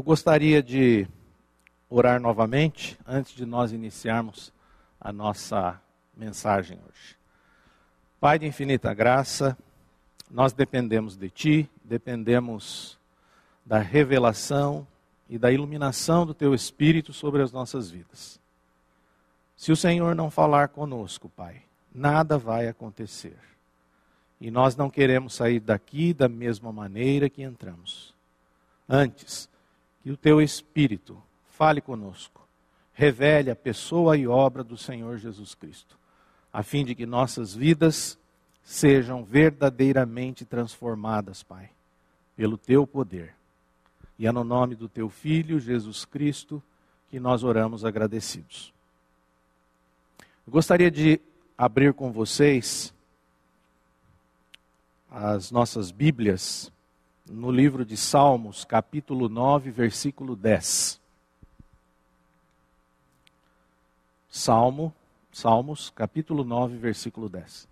Eu gostaria de orar novamente antes de nós iniciarmos a nossa mensagem hoje. Pai de infinita graça, nós dependemos de Ti, dependemos da revelação e da iluminação do Teu Espírito sobre as nossas vidas. Se o Senhor não falar conosco, Pai, nada vai acontecer. E nós não queremos sair daqui da mesma maneira que entramos. Antes, que o teu Espírito fale conosco, revele a pessoa e obra do Senhor Jesus Cristo, a fim de que nossas vidas sejam verdadeiramente transformadas, Pai, pelo teu poder. E é no nome do teu Filho, Jesus Cristo, que nós oramos agradecidos. Eu gostaria de abrir com vocês as nossas Bíblias no livro de Salmos, capítulo 9, versículo 10. Salmo, Salmos, capítulo 9, versículo 10.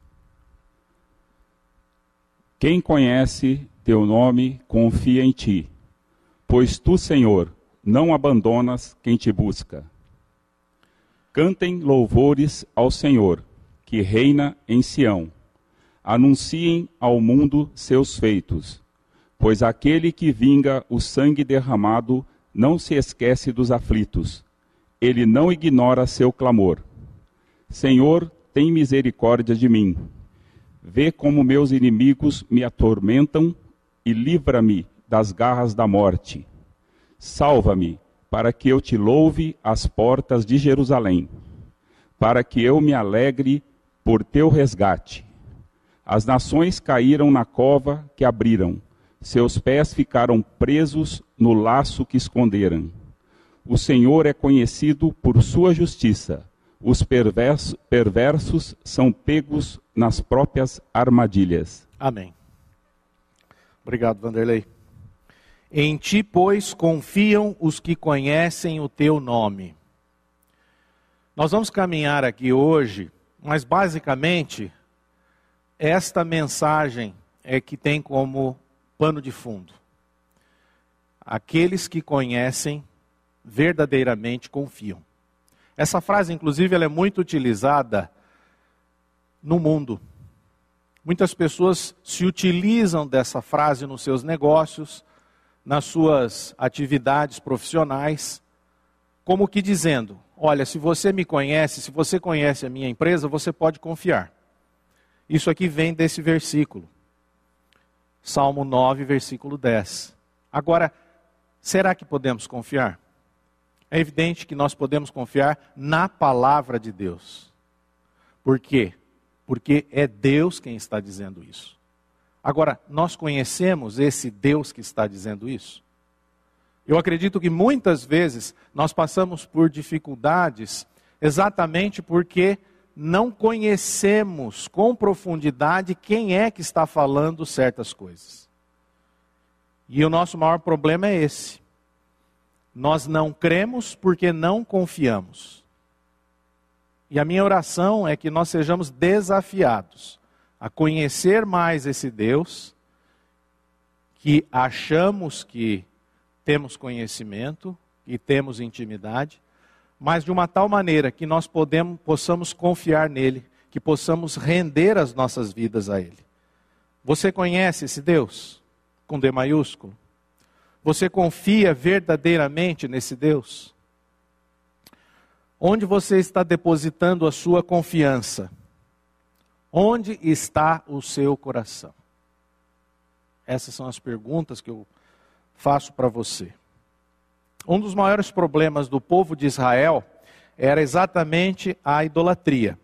Quem conhece teu nome confia em ti, pois tu, Senhor, não abandonas quem te busca. Cantem louvores ao Senhor, que reina em Sião. Anunciem ao mundo seus feitos Pois aquele que vinga o sangue derramado não se esquece dos aflitos, ele não ignora seu clamor. Senhor, tem misericórdia de mim. Vê como meus inimigos me atormentam e livra-me das garras da morte. Salva-me, para que eu te louve às portas de Jerusalém, para que eu me alegre por teu resgate. As nações caíram na cova que abriram seus pés ficaram presos no laço que esconderam. O Senhor é conhecido por sua justiça. Os perversos, perversos são pegos nas próprias armadilhas. Amém. Obrigado, Vanderlei. Em ti, pois, confiam os que conhecem o teu nome. Nós vamos caminhar aqui hoje, mas basicamente, esta mensagem é que tem como pano de fundo. Aqueles que conhecem verdadeiramente confiam. Essa frase, inclusive, ela é muito utilizada no mundo. Muitas pessoas se utilizam dessa frase nos seus negócios, nas suas atividades profissionais, como que dizendo: Olha, se você me conhece, se você conhece a minha empresa, você pode confiar. Isso aqui vem desse versículo. Salmo 9, versículo 10. Agora, será que podemos confiar? É evidente que nós podemos confiar na palavra de Deus. Por quê? Porque é Deus quem está dizendo isso. Agora, nós conhecemos esse Deus que está dizendo isso? Eu acredito que muitas vezes nós passamos por dificuldades exatamente porque não conhecemos com profundidade quem é que está falando certas coisas. E o nosso maior problema é esse. Nós não cremos porque não confiamos. E a minha oração é que nós sejamos desafiados a conhecer mais esse Deus, que achamos que temos conhecimento e temos intimidade, mas de uma tal maneira que nós podemos, possamos confiar nele, que possamos render as nossas vidas a ele. Você conhece esse Deus? Com D maiúsculo? Você confia verdadeiramente nesse Deus? Onde você está depositando a sua confiança? Onde está o seu coração? Essas são as perguntas que eu faço para você. Um dos maiores problemas do povo de Israel era exatamente a idolatria.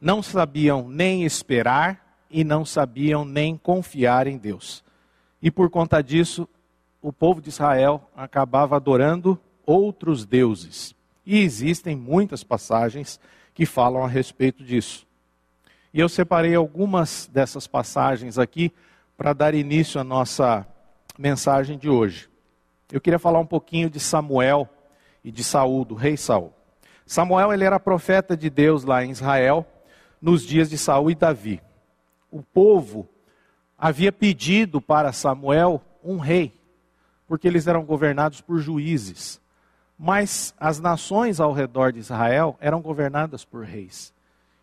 Não sabiam nem esperar e não sabiam nem confiar em Deus. E por conta disso, o povo de Israel acabava adorando outros deuses. E existem muitas passagens que falam a respeito disso. E eu separei algumas dessas passagens aqui para dar início à nossa mensagem de hoje eu queria falar um pouquinho de Samuel e de Saul, do rei Saul. Samuel ele era profeta de Deus lá em Israel nos dias de Saul e Davi. O povo havia pedido para Samuel um rei, porque eles eram governados por juízes. Mas as nações ao redor de Israel eram governadas por reis.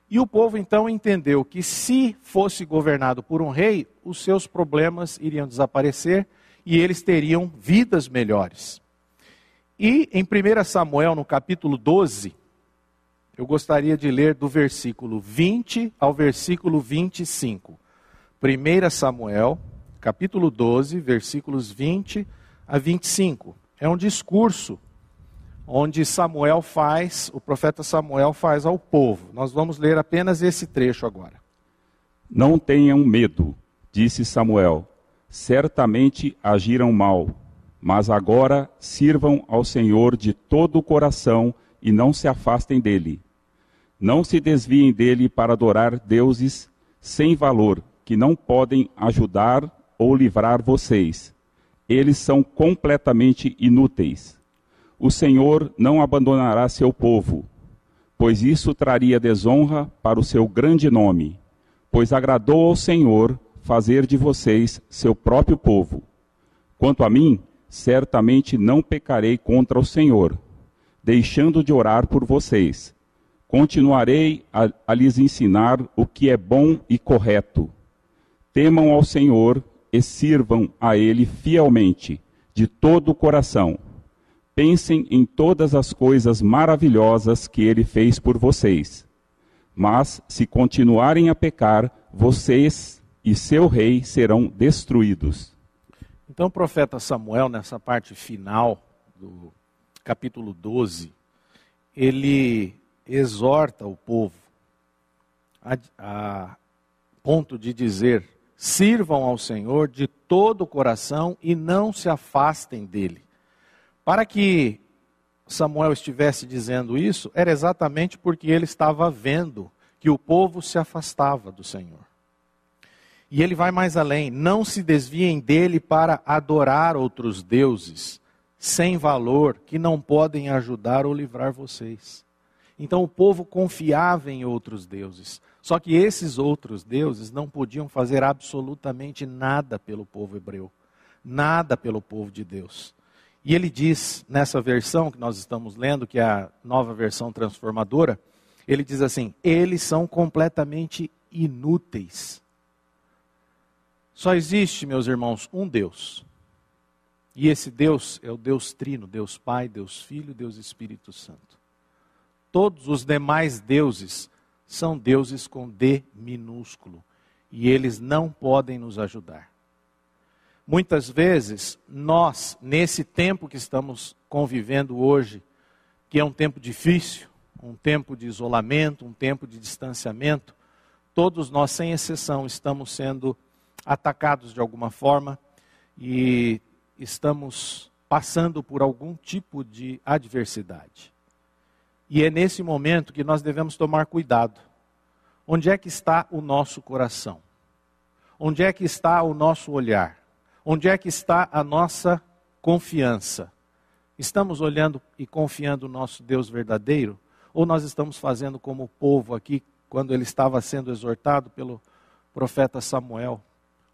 E o povo então entendeu que se fosse governado por um rei, os seus problemas iriam desaparecer e eles teriam vidas melhores. E em 1 Samuel, no capítulo 12, eu gostaria de ler do versículo 20 ao versículo 25. 1 Samuel, capítulo 12, versículos 20 a 25. É um discurso onde Samuel faz, o profeta Samuel faz ao povo. Nós vamos ler apenas esse trecho agora. Não tenham medo, disse Samuel. Certamente agiram mal, mas agora sirvam ao Senhor de todo o coração e não se afastem dele. Não se desviem dele para adorar deuses sem valor, que não podem ajudar ou livrar vocês. Eles são completamente inúteis o Senhor não abandonará seu povo, pois isso traria desonra para o seu grande nome, pois agradou ao Senhor fazer de vocês seu próprio povo. Quanto a mim, certamente não pecarei contra o Senhor, deixando de orar por vocês. Continuarei a, a lhes ensinar o que é bom e correto. Temam ao Senhor e sirvam a Ele fielmente, de todo o coração Pensem em todas as coisas maravilhosas que ele fez por vocês. Mas, se continuarem a pecar, vocês e seu rei serão destruídos. Então, o profeta Samuel, nessa parte final do capítulo 12, ele exorta o povo a, a ponto de dizer: sirvam ao Senhor de todo o coração e não se afastem dele. Para que Samuel estivesse dizendo isso, era exatamente porque ele estava vendo que o povo se afastava do Senhor. E ele vai mais além: não se desviem dele para adorar outros deuses sem valor que não podem ajudar ou livrar vocês. Então o povo confiava em outros deuses. Só que esses outros deuses não podiam fazer absolutamente nada pelo povo hebreu, nada pelo povo de Deus. E ele diz, nessa versão que nós estamos lendo, que é a nova versão transformadora, ele diz assim: eles são completamente inúteis. Só existe, meus irmãos, um Deus. E esse Deus é o Deus Trino, Deus Pai, Deus Filho, Deus Espírito Santo. Todos os demais deuses são deuses com D minúsculo. E eles não podem nos ajudar. Muitas vezes, nós, nesse tempo que estamos convivendo hoje, que é um tempo difícil, um tempo de isolamento, um tempo de distanciamento, todos nós, sem exceção, estamos sendo atacados de alguma forma e estamos passando por algum tipo de adversidade. E é nesse momento que nós devemos tomar cuidado. Onde é que está o nosso coração? Onde é que está o nosso olhar? Onde é que está a nossa confiança? Estamos olhando e confiando no nosso Deus verdadeiro? Ou nós estamos fazendo como o povo aqui, quando ele estava sendo exortado pelo profeta Samuel,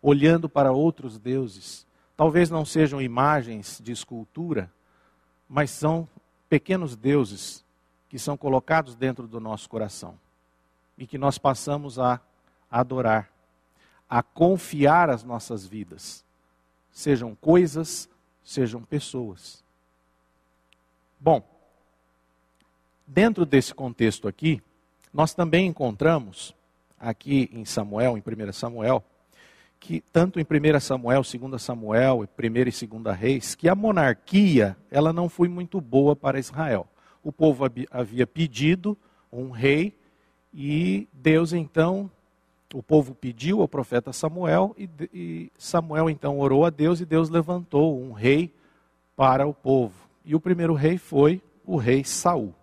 olhando para outros deuses? Talvez não sejam imagens de escultura, mas são pequenos deuses que são colocados dentro do nosso coração e que nós passamos a adorar, a confiar as nossas vidas sejam coisas, sejam pessoas. Bom, dentro desse contexto aqui, nós também encontramos, aqui em Samuel, em 1 Samuel, que tanto em 1 Samuel, 2 Samuel, 1 e 2 Reis, que a monarquia ela não foi muito boa para Israel. O povo havia pedido um rei e Deus então o povo pediu ao profeta Samuel e, Samuel então orou a Deus e Deus levantou um rei para o povo. E o primeiro rei foi o rei Saul.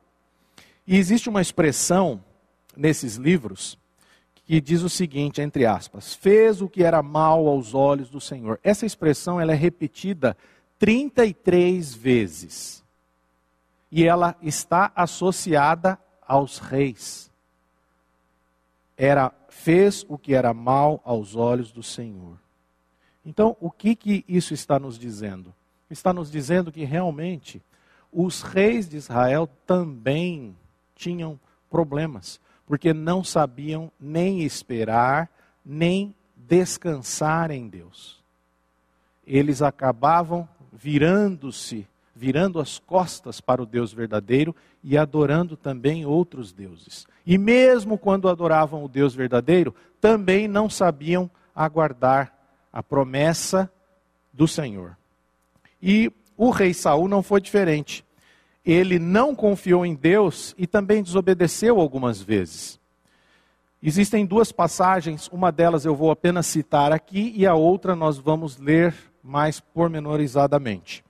E existe uma expressão nesses livros que diz o seguinte, entre aspas, fez o que era mal aos olhos do Senhor. Essa expressão ela é repetida 33 vezes. E ela está associada aos reis. Era fez o que era mal aos olhos do Senhor. Então, o que, que isso está nos dizendo? está nos dizendo que realmente os reis de Israel também tinham problemas, porque não sabiam nem esperar, nem descansar em Deus. Eles acabavam virando-se, virando as costas para o Deus verdadeiro e adorando também outros deuses. E mesmo quando adoravam o Deus verdadeiro, também não sabiam aguardar a promessa do Senhor. E o rei Saul não foi diferente. Ele não confiou em Deus e também desobedeceu algumas vezes. Existem duas passagens, uma delas eu vou apenas citar aqui e a outra nós vamos ler mais pormenorizadamente.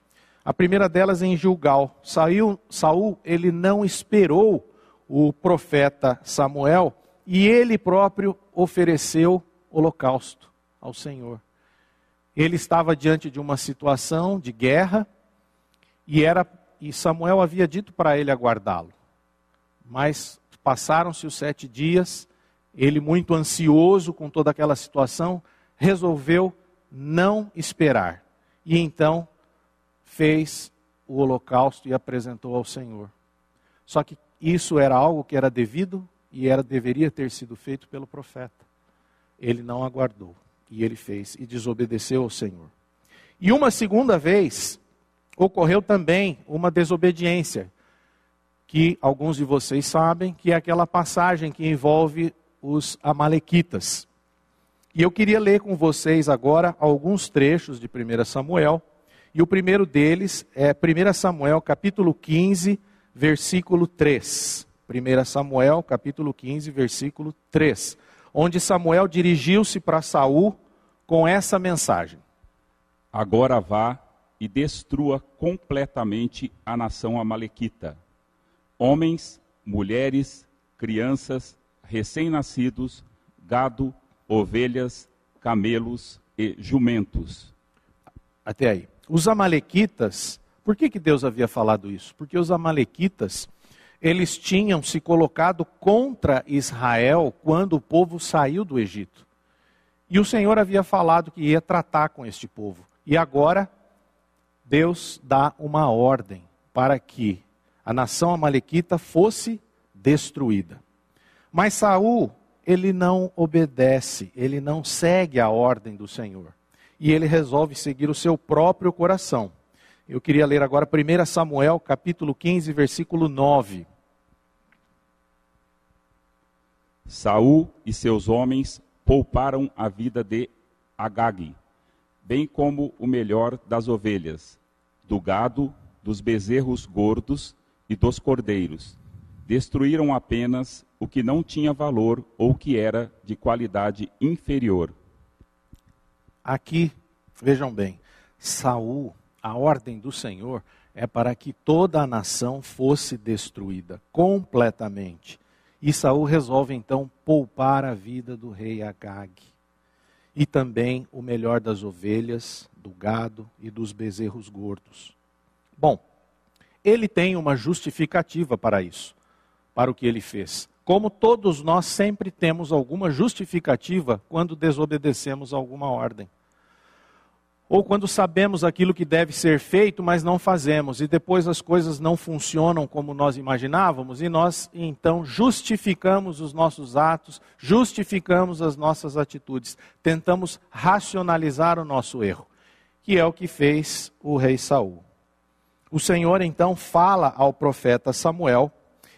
A primeira delas é em Gilgal. Saul, Saul ele não esperou o profeta Samuel e ele próprio ofereceu holocausto ao Senhor. Ele estava diante de uma situação de guerra e era e Samuel havia dito para ele aguardá-lo. Mas passaram-se os sete dias, ele muito ansioso com toda aquela situação, resolveu não esperar. E então fez o holocausto e apresentou ao Senhor. Só que isso era algo que era devido e era deveria ter sido feito pelo profeta. Ele não aguardou. E ele fez e desobedeceu ao Senhor. E uma segunda vez, ocorreu também uma desobediência, que alguns de vocês sabem, que é aquela passagem que envolve os Amalequitas. E eu queria ler com vocês agora alguns trechos de 1 Samuel. E o primeiro deles é 1 Samuel, capítulo 15, versículo 3. 1 Samuel, capítulo 15, versículo 3 onde Samuel dirigiu-se para Saul com essa mensagem: Agora vá e destrua completamente a nação amalequita. Homens, mulheres, crianças, recém-nascidos, gado, ovelhas, camelos e jumentos. Até aí. Os amalequitas, por que, que Deus havia falado isso? Porque os amalequitas eles tinham se colocado contra Israel quando o povo saiu do Egito. E o Senhor havia falado que ia tratar com este povo. E agora, Deus dá uma ordem para que a nação amalequita fosse destruída. Mas Saul, ele não obedece, ele não segue a ordem do Senhor. E ele resolve seguir o seu próprio coração. Eu queria ler agora 1 Samuel, capítulo 15, versículo 9. Saul e seus homens pouparam a vida de Agag, bem como o melhor das ovelhas, do gado, dos bezerros gordos e dos cordeiros. Destruíram apenas o que não tinha valor ou que era de qualidade inferior. Aqui, vejam bem, Saul a ordem do Senhor é para que toda a nação fosse destruída completamente. E Saul resolve então poupar a vida do rei Agag e também o melhor das ovelhas, do gado e dos bezerros gordos. Bom, ele tem uma justificativa para isso, para o que ele fez. Como todos nós sempre temos alguma justificativa quando desobedecemos alguma ordem. Ou quando sabemos aquilo que deve ser feito, mas não fazemos, e depois as coisas não funcionam como nós imaginávamos, e nós então justificamos os nossos atos, justificamos as nossas atitudes, tentamos racionalizar o nosso erro, que é o que fez o rei Saul. O Senhor então fala ao profeta Samuel,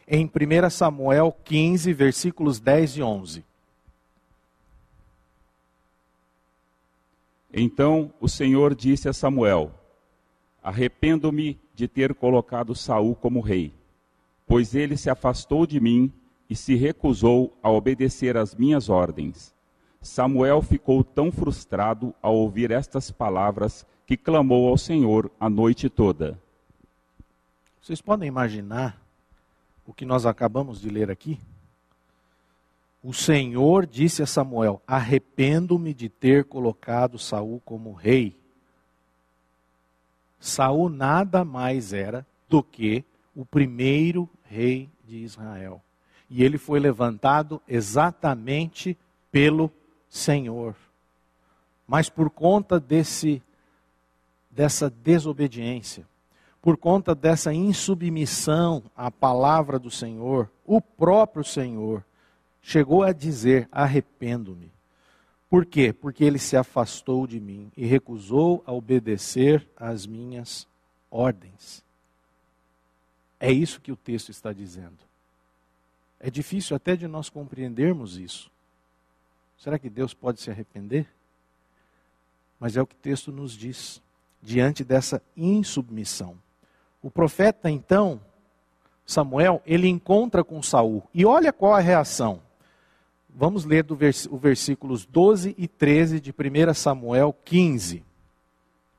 em 1 Samuel 15, versículos 10 e 11. Então o Senhor disse a Samuel: Arrependo-me de ter colocado Saul como rei, pois ele se afastou de mim e se recusou a obedecer às minhas ordens. Samuel ficou tão frustrado ao ouvir estas palavras que clamou ao Senhor a noite toda. Vocês podem imaginar o que nós acabamos de ler aqui? O Senhor disse a Samuel: Arrependo-me de ter colocado Saul como rei. Saul nada mais era do que o primeiro rei de Israel. E ele foi levantado exatamente pelo Senhor. Mas por conta desse dessa desobediência, por conta dessa insubmissão à palavra do Senhor, o próprio Senhor chegou a dizer: arrependo-me. Por quê? Porque ele se afastou de mim e recusou a obedecer às minhas ordens. É isso que o texto está dizendo. É difícil até de nós compreendermos isso. Será que Deus pode se arrepender? Mas é o que o texto nos diz, diante dessa insubmissão. O profeta, então, Samuel, ele encontra com Saul. E olha qual a reação. Vamos ler do vers os versículos 12 e 13 de 1 Samuel 15.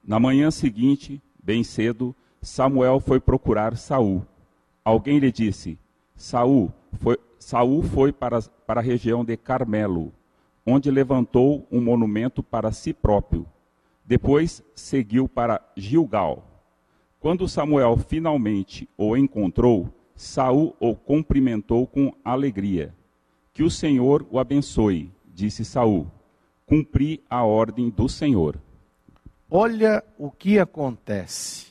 Na manhã seguinte, bem cedo, Samuel foi procurar Saul. Alguém lhe disse: Saul foi, Saul foi para, para a região de Carmelo, onde levantou um monumento para si próprio. Depois seguiu para Gilgal. Quando Samuel finalmente o encontrou, Saul o cumprimentou com alegria. Que o Senhor o abençoe, disse Saul. Cumpri a ordem do Senhor. Olha o que acontece.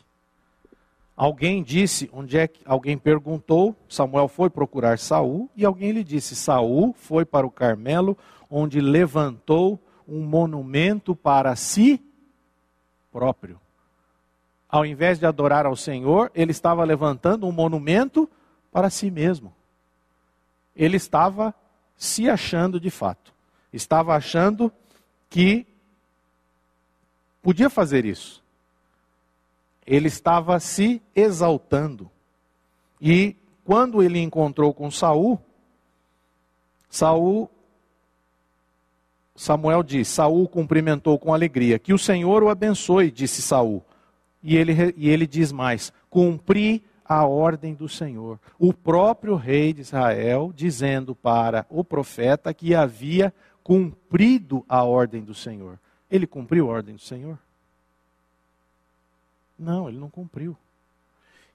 Alguém disse, onde é que alguém perguntou, Samuel foi procurar Saul e alguém lhe disse: Saul foi para o Carmelo, onde levantou um monumento para si próprio. Ao invés de adorar ao Senhor, ele estava levantando um monumento para si mesmo. Ele estava se achando de fato. Estava achando que podia fazer isso. Ele estava se exaltando. E quando ele encontrou com Saul, Saul Samuel diz: Saul cumprimentou com alegria. Que o Senhor o abençoe, disse Saul. E ele, e ele diz mais: Cumpri a ordem do Senhor. O próprio rei de Israel dizendo para o profeta que havia cumprido a ordem do Senhor. Ele cumpriu a ordem do Senhor? Não, ele não cumpriu.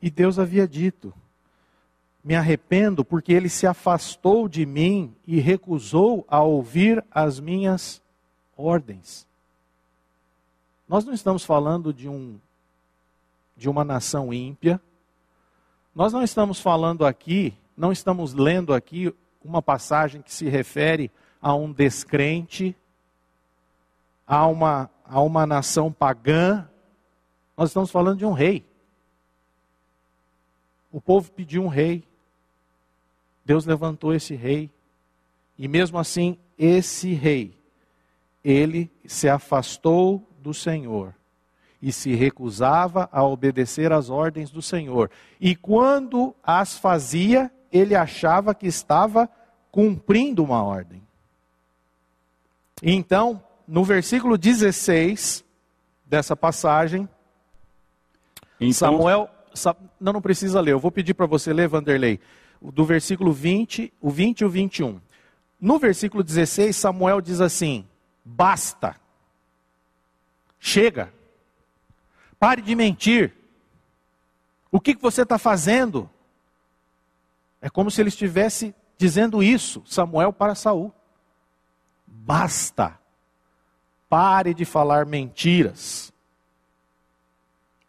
E Deus havia dito: Me arrependo porque ele se afastou de mim e recusou a ouvir as minhas ordens. Nós não estamos falando de um de uma nação ímpia, nós não estamos falando aqui, não estamos lendo aqui uma passagem que se refere a um descrente, a uma, a uma nação pagã. Nós estamos falando de um rei. O povo pediu um rei. Deus levantou esse rei. E mesmo assim, esse rei, ele se afastou do Senhor e se recusava a obedecer às ordens do Senhor. E quando as fazia, ele achava que estava cumprindo uma ordem. Então, no versículo 16 dessa passagem, então... Samuel. Não, não precisa ler, eu vou pedir para você ler, Vanderlei, do versículo 20, o 20 e o 21. No versículo 16, Samuel diz assim: basta, chega. Pare de mentir. O que, que você está fazendo? É como se ele estivesse dizendo isso, Samuel para Saul. Basta. Pare de falar mentiras.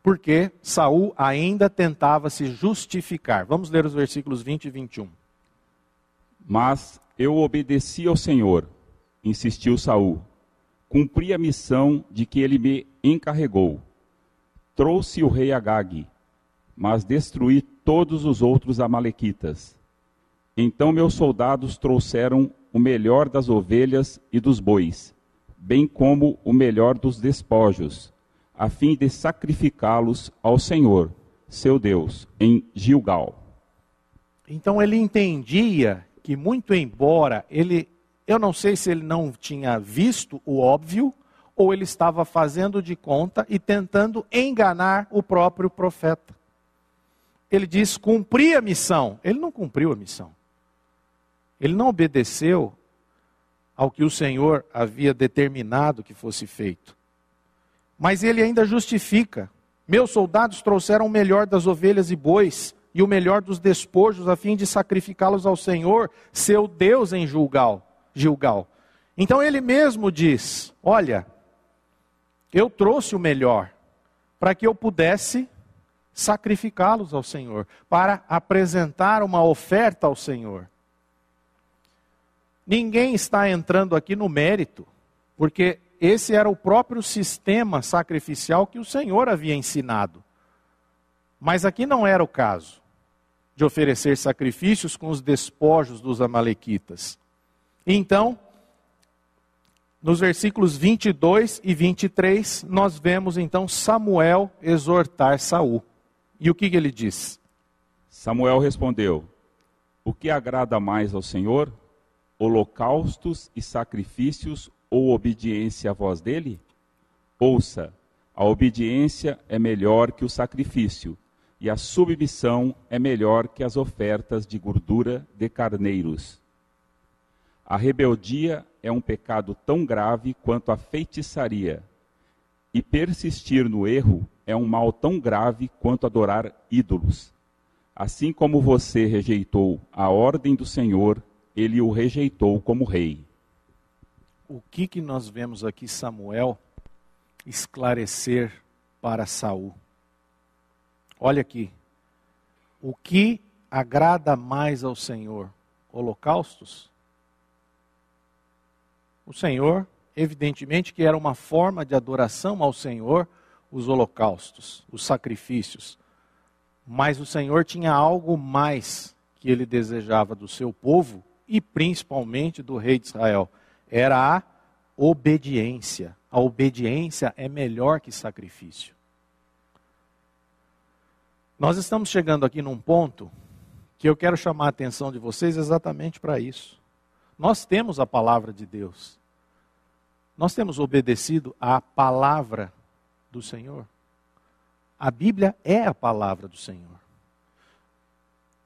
Porque Saul ainda tentava se justificar. Vamos ler os versículos 20 e 21. Mas eu obedeci ao Senhor, insistiu Saul. Cumpri a missão de que ele me encarregou trouxe o rei Agag, mas destruí todos os outros amalequitas. Então meus soldados trouxeram o melhor das ovelhas e dos bois, bem como o melhor dos despojos, a fim de sacrificá-los ao Senhor, seu Deus, em Gilgal. Então ele entendia que muito embora ele, eu não sei se ele não tinha visto o óbvio, ou ele estava fazendo de conta e tentando enganar o próprio profeta. Ele diz: cumprir a missão. Ele não cumpriu a missão. Ele não obedeceu ao que o Senhor havia determinado que fosse feito. Mas ele ainda justifica: meus soldados trouxeram o melhor das ovelhas e bois e o melhor dos despojos a fim de sacrificá-los ao Senhor, seu Deus em Gilgal. Gilgal. Então ele mesmo diz: Olha, eu trouxe o melhor, para que eu pudesse sacrificá-los ao Senhor, para apresentar uma oferta ao Senhor. Ninguém está entrando aqui no mérito, porque esse era o próprio sistema sacrificial que o Senhor havia ensinado. Mas aqui não era o caso de oferecer sacrifícios com os despojos dos Amalequitas. Então, nos versículos 22 e 23, nós vemos então Samuel exortar Saul. E o que, que ele diz? Samuel respondeu: O que agrada mais ao Senhor? Holocaustos e sacrifícios ou obediência à voz dele? Ouça, a obediência é melhor que o sacrifício, e a submissão é melhor que as ofertas de gordura de carneiros. A rebeldia é um pecado tão grave quanto a feitiçaria, e persistir no erro é um mal tão grave quanto adorar ídolos. Assim como você rejeitou a ordem do Senhor, ele o rejeitou como rei. O que que nós vemos aqui Samuel esclarecer para Saul? Olha aqui. O que agrada mais ao Senhor? Holocaustos? O Senhor, evidentemente que era uma forma de adoração ao Senhor, os holocaustos, os sacrifícios. Mas o Senhor tinha algo mais que ele desejava do seu povo e principalmente do rei de Israel. Era a obediência. A obediência é melhor que sacrifício. Nós estamos chegando aqui num ponto que eu quero chamar a atenção de vocês exatamente para isso. Nós temos a palavra de Deus. Nós temos obedecido à palavra do Senhor. A Bíblia é a palavra do Senhor.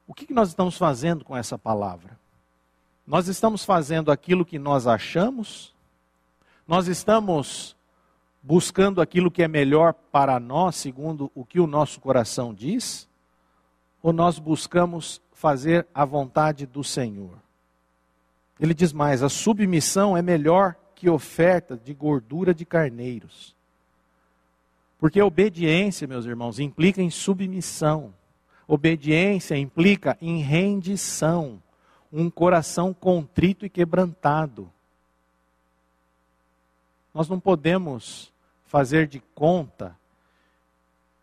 O que nós estamos fazendo com essa palavra? Nós estamos fazendo aquilo que nós achamos? Nós estamos buscando aquilo que é melhor para nós, segundo o que o nosso coração diz? Ou nós buscamos fazer a vontade do Senhor? Ele diz mais: a submissão é melhor que oferta de gordura de carneiros. Porque obediência, meus irmãos, implica em submissão. Obediência implica em rendição, um coração contrito e quebrantado. Nós não podemos fazer de conta,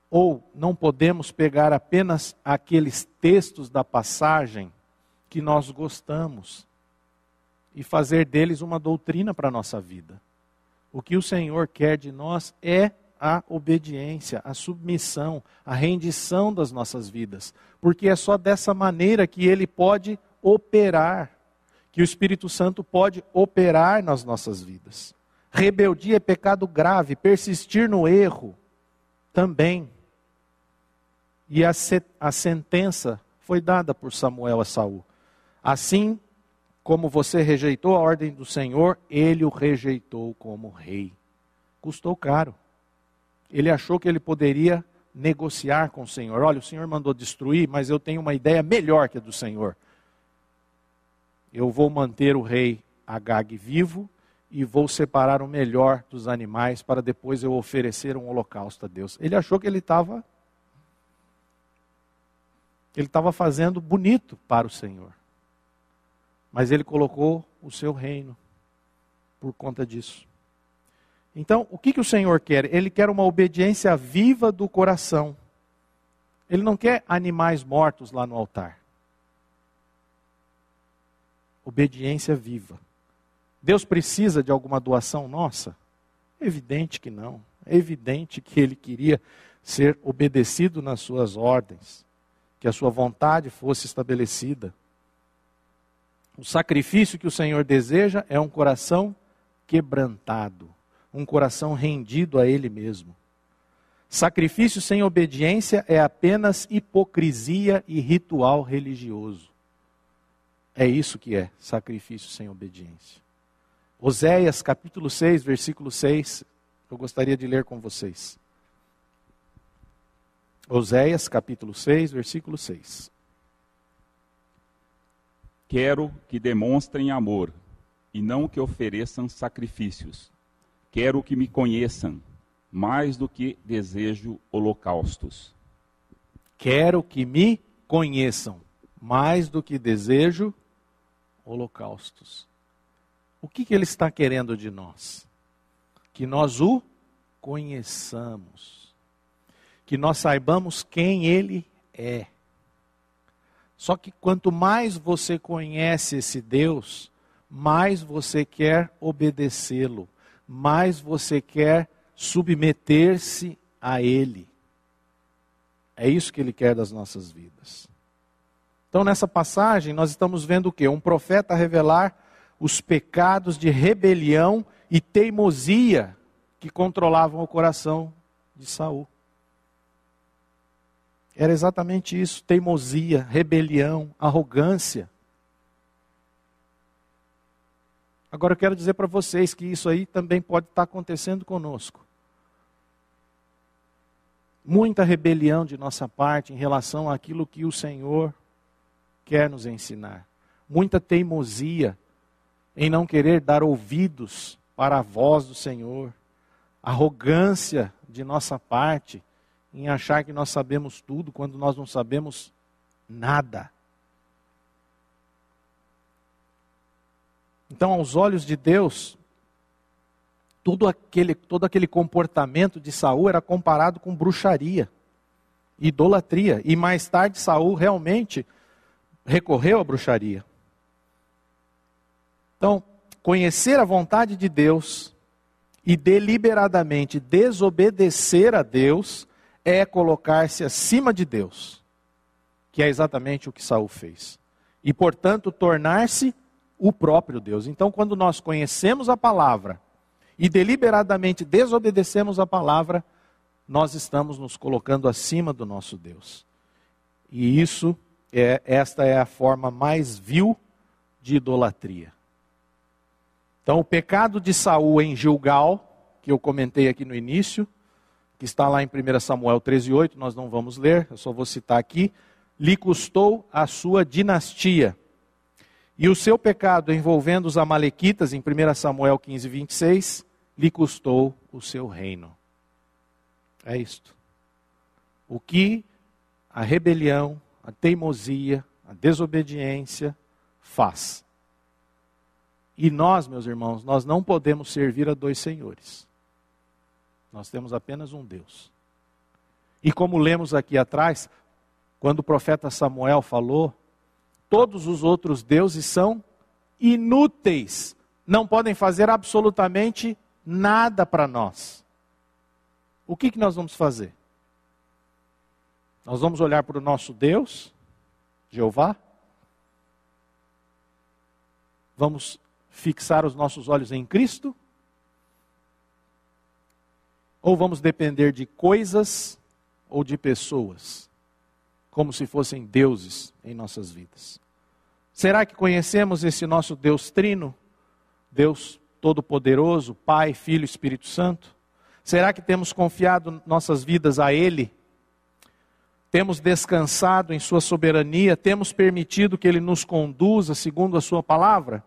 ou não podemos pegar apenas aqueles textos da passagem que nós gostamos e fazer deles uma doutrina para a nossa vida. O que o Senhor quer de nós é a obediência, a submissão, a rendição das nossas vidas, porque é só dessa maneira que ele pode operar, que o Espírito Santo pode operar nas nossas vidas. Rebeldia é pecado grave, persistir no erro também. E a, se, a sentença foi dada por Samuel a Saul. Assim como você rejeitou a ordem do Senhor, ele o rejeitou como rei. Custou caro ele achou que ele poderia negociar com o Senhor. Olha, o Senhor mandou destruir, mas eu tenho uma ideia melhor que a do Senhor. Eu vou manter o rei Agag vivo e vou separar o melhor dos animais para depois eu oferecer um holocausto a Deus. Ele achou que ele estava ele estava fazendo bonito para o Senhor. Mas ele colocou o seu reino por conta disso. Então, o que, que o Senhor quer? Ele quer uma obediência viva do coração. Ele não quer animais mortos lá no altar. Obediência viva. Deus precisa de alguma doação nossa? Evidente que não. É evidente que ele queria ser obedecido nas suas ordens, que a sua vontade fosse estabelecida. O sacrifício que o Senhor deseja é um coração quebrantado um coração rendido a Ele mesmo. Sacrifício sem obediência é apenas hipocrisia e ritual religioso. É isso que é sacrifício sem obediência. Oséias capítulo 6, versículo 6, eu gostaria de ler com vocês. Oséias capítulo 6, versículo 6. Quero que demonstrem amor e não que ofereçam sacrifícios Quero que me conheçam, mais do que desejo holocaustos. Quero que me conheçam, mais do que desejo holocaustos. O que, que ele está querendo de nós? Que nós o conheçamos, que nós saibamos quem ele é. Só que quanto mais você conhece esse Deus, mais você quer obedecê-lo, mais você quer submeter-se a Ele. É isso que Ele quer das nossas vidas. Então, nessa passagem, nós estamos vendo o que? Um profeta revelar os pecados de rebelião e teimosia que controlavam o coração de Saul. Era exatamente isso: teimosia, rebelião, arrogância. Agora eu quero dizer para vocês que isso aí também pode estar acontecendo conosco. Muita rebelião de nossa parte em relação àquilo que o Senhor quer nos ensinar. Muita teimosia em não querer dar ouvidos para a voz do Senhor. Arrogância de nossa parte em achar que nós sabemos tudo quando nós não sabemos nada. Então, aos olhos de Deus, tudo aquele, todo aquele comportamento de Saul era comparado com bruxaria, idolatria. E mais tarde Saul realmente recorreu à bruxaria. Então, conhecer a vontade de Deus e deliberadamente desobedecer a Deus é colocar-se acima de Deus, que é exatamente o que Saul fez. E, portanto, tornar-se o próprio Deus. Então, quando nós conhecemos a palavra e deliberadamente desobedecemos a palavra, nós estamos nos colocando acima do nosso Deus. E isso é esta é a forma mais vil de idolatria. Então, o pecado de Saul em Gilgal, que eu comentei aqui no início, que está lá em 1 Samuel 13,8, nós não vamos ler, eu só vou citar aqui, lhe custou a sua dinastia. E o seu pecado envolvendo os Amalequitas, em 1 Samuel 15, 26, lhe custou o seu reino. É isto. O que a rebelião, a teimosia, a desobediência faz. E nós, meus irmãos, nós não podemos servir a dois senhores. Nós temos apenas um Deus. E como lemos aqui atrás, quando o profeta Samuel falou, todos os outros deuses são inúteis, não podem fazer absolutamente nada para nós. O que, que nós vamos fazer? Nós vamos olhar para o nosso Deus, Jeová, vamos fixar os nossos olhos em Cristo ou vamos depender de coisas ou de pessoas, como se fossem deuses em nossas vidas? Será que conhecemos esse nosso Deus Trino, Deus Todo-Poderoso, Pai, Filho Espírito Santo? Será que temos confiado nossas vidas a Ele? Temos descansado em Sua soberania? Temos permitido que Ele nos conduza segundo a Sua palavra?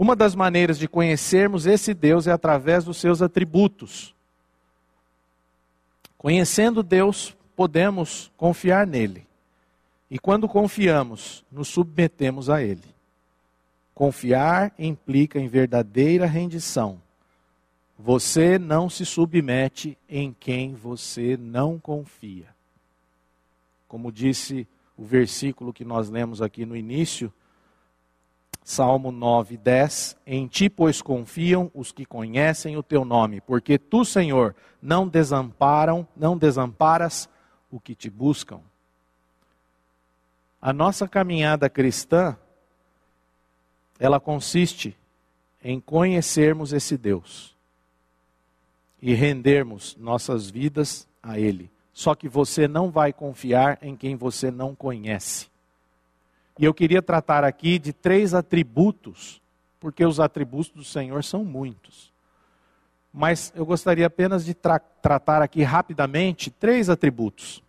Uma das maneiras de conhecermos esse Deus é através dos seus atributos. Conhecendo Deus, podemos confiar nele. E quando confiamos, nos submetemos a ele. Confiar implica em verdadeira rendição. Você não se submete em quem você não confia. Como disse o versículo que nós lemos aqui no início, Salmo 9, 10. Em ti, pois, confiam os que conhecem o teu nome, porque tu, Senhor, não desamparam, não desamparas o que te buscam. A nossa caminhada cristã, ela consiste em conhecermos esse Deus e rendermos nossas vidas a Ele. Só que você não vai confiar em quem você não conhece. E eu queria tratar aqui de três atributos, porque os atributos do Senhor são muitos. Mas eu gostaria apenas de tra tratar aqui rapidamente três atributos,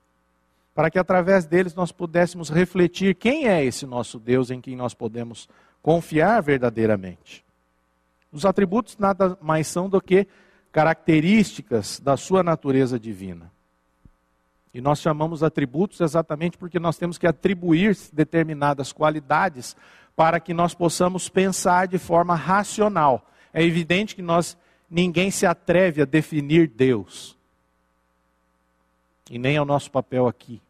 para que através deles nós pudéssemos refletir quem é esse nosso Deus em quem nós podemos confiar verdadeiramente. Os atributos nada mais são do que características da sua natureza divina. E nós chamamos atributos exatamente porque nós temos que atribuir determinadas qualidades para que nós possamos pensar de forma racional. É evidente que nós ninguém se atreve a definir Deus. E nem é o nosso papel aqui.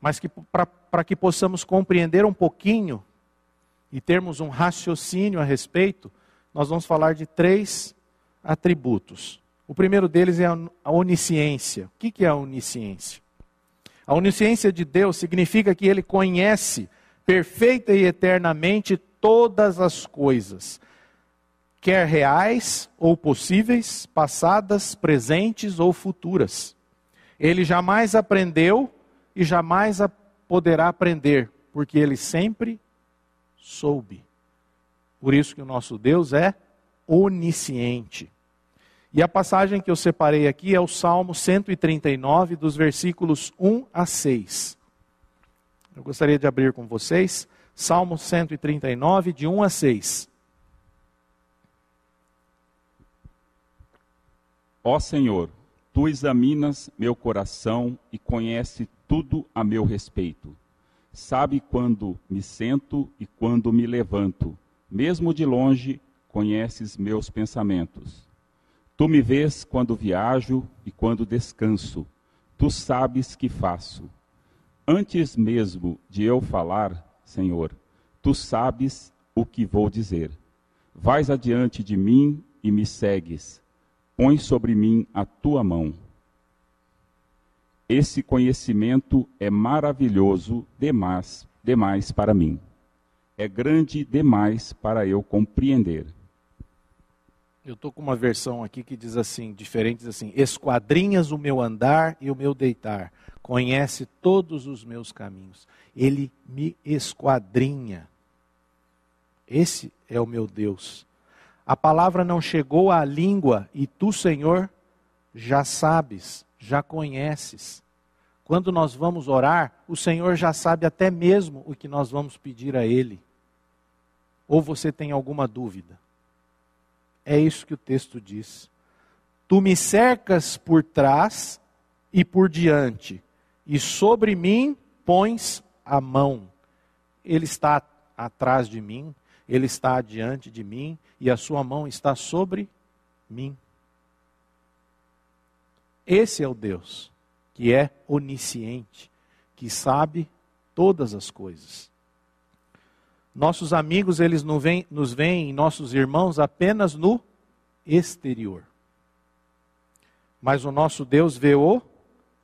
Mas que para que possamos compreender um pouquinho e termos um raciocínio a respeito, nós vamos falar de três atributos. O primeiro deles é a onisciência. O que é a onisciência? A onisciência de Deus significa que ele conhece perfeita e eternamente todas as coisas, quer reais ou possíveis, passadas, presentes ou futuras. Ele jamais aprendeu e jamais poderá aprender, porque ele sempre soube. Por isso que o nosso Deus é onisciente. E a passagem que eu separei aqui é o Salmo 139, dos versículos 1 a 6. Eu gostaria de abrir com vocês, Salmo 139, de 1 a 6. Ó Senhor, tu examinas meu coração e conhece tudo a meu respeito. Sabe quando me sento e quando me levanto. Mesmo de longe, conheces meus pensamentos. Tu me vês quando viajo e quando descanso. Tu sabes que faço. Antes mesmo de eu falar, Senhor, tu sabes o que vou dizer. Vais adiante de mim e me segues. Põe sobre mim a tua mão. Esse conhecimento é maravilhoso demais, demais para mim. É grande demais para eu compreender. Eu estou com uma versão aqui que diz assim, diferentes assim: esquadrinhas o meu andar e o meu deitar, conhece todos os meus caminhos. Ele me esquadrinha. Esse é o meu Deus. A palavra não chegou à língua e tu, Senhor, já sabes, já conheces. Quando nós vamos orar, o Senhor já sabe até mesmo o que nós vamos pedir a Ele. Ou você tem alguma dúvida? É isso que o texto diz. Tu me cercas por trás e por diante, e sobre mim pões a mão. Ele está atrás de mim, ele está diante de mim, e a sua mão está sobre mim. Esse é o Deus que é onisciente, que sabe todas as coisas. Nossos amigos, eles nos veem, nos veem, nossos irmãos, apenas no exterior. Mas o nosso Deus vê o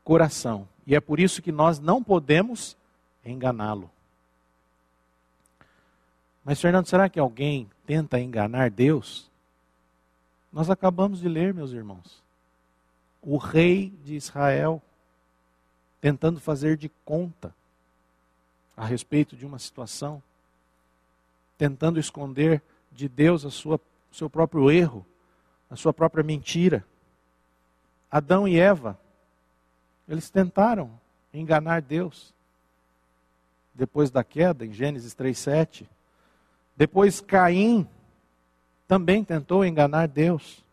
coração. E é por isso que nós não podemos enganá-lo. Mas, Fernando, será que alguém tenta enganar Deus? Nós acabamos de ler, meus irmãos. O rei de Israel tentando fazer de conta a respeito de uma situação tentando esconder de Deus a sua, seu próprio erro, a sua própria mentira. Adão e Eva, eles tentaram enganar Deus. Depois da queda, em Gênesis 3:7. Depois Caim também tentou enganar Deus.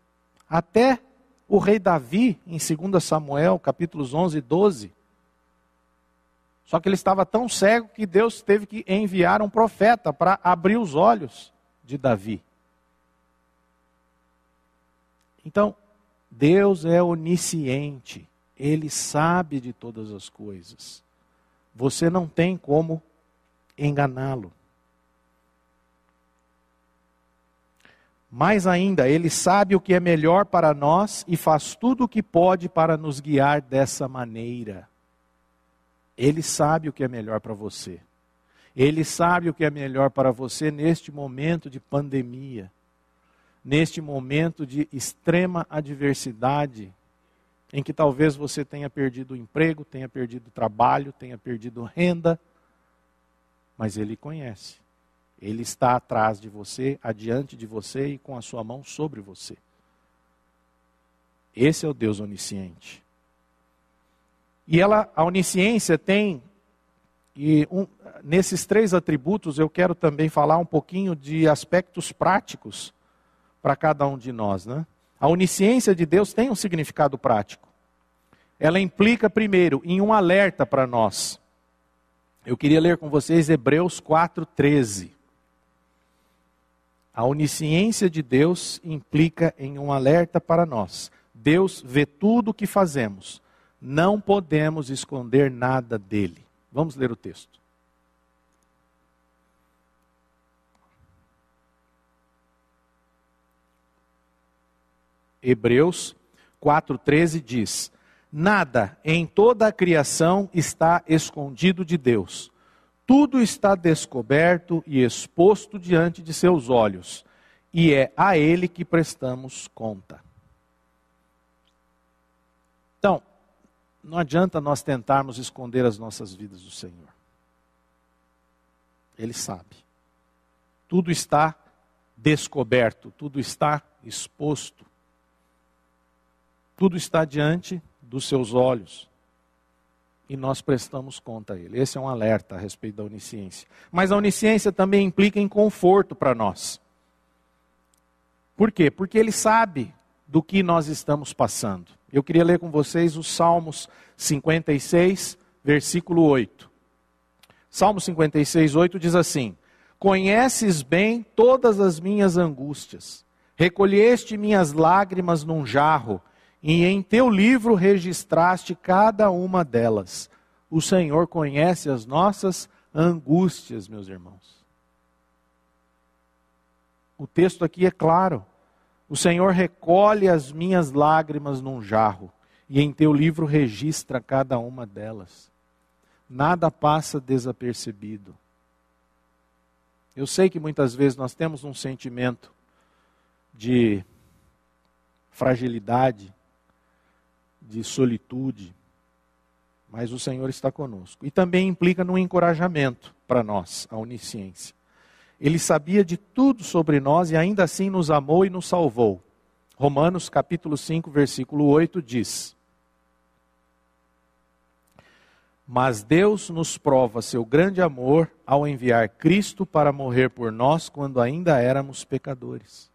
Até o rei Davi, em 2 Samuel, capítulos 11 e 12, só que ele estava tão cego que Deus teve que enviar um profeta para abrir os olhos de Davi. Então, Deus é onisciente, ele sabe de todas as coisas. Você não tem como enganá-lo. Mais ainda, ele sabe o que é melhor para nós e faz tudo o que pode para nos guiar dessa maneira. Ele sabe o que é melhor para você. Ele sabe o que é melhor para você neste momento de pandemia, neste momento de extrema adversidade, em que talvez você tenha perdido o emprego, tenha perdido o trabalho, tenha perdido renda, mas Ele conhece. Ele está atrás de você, adiante de você e com a sua mão sobre você. Esse é o Deus onisciente. E ela, a onisciência tem, e um, nesses três atributos eu quero também falar um pouquinho de aspectos práticos para cada um de nós. Né? A onisciência de Deus tem um significado prático. Ela implica, primeiro, em um alerta para nós. Eu queria ler com vocês Hebreus 4,13. A onisciência de Deus implica em um alerta para nós. Deus vê tudo o que fazemos. Não podemos esconder nada dele. Vamos ler o texto. Hebreus 4,13 diz: Nada em toda a criação está escondido de Deus. Tudo está descoberto e exposto diante de seus olhos, e é a Ele que prestamos conta. Então, não adianta nós tentarmos esconder as nossas vidas do Senhor. Ele sabe. Tudo está descoberto, tudo está exposto. Tudo está diante dos seus olhos. E nós prestamos conta a Ele. Esse é um alerta a respeito da onisciência. Mas a onisciência também implica em conforto para nós. Por quê? Porque Ele sabe do que nós estamos passando. Eu queria ler com vocês os Salmos 56, versículo 8. Salmo 56, 8 diz assim: Conheces bem todas as minhas angústias, recolheste minhas lágrimas num jarro e em teu livro registraste cada uma delas. O Senhor conhece as nossas angústias, meus irmãos. O texto aqui é claro. O Senhor recolhe as minhas lágrimas num jarro, e em teu livro registra cada uma delas. Nada passa desapercebido. Eu sei que muitas vezes nós temos um sentimento de fragilidade, de solitude, mas o Senhor está conosco. E também implica no encorajamento para nós, a onisciência. Ele sabia de tudo sobre nós e ainda assim nos amou e nos salvou. Romanos capítulo 5, versículo 8 diz: Mas Deus nos prova seu grande amor ao enviar Cristo para morrer por nós quando ainda éramos pecadores.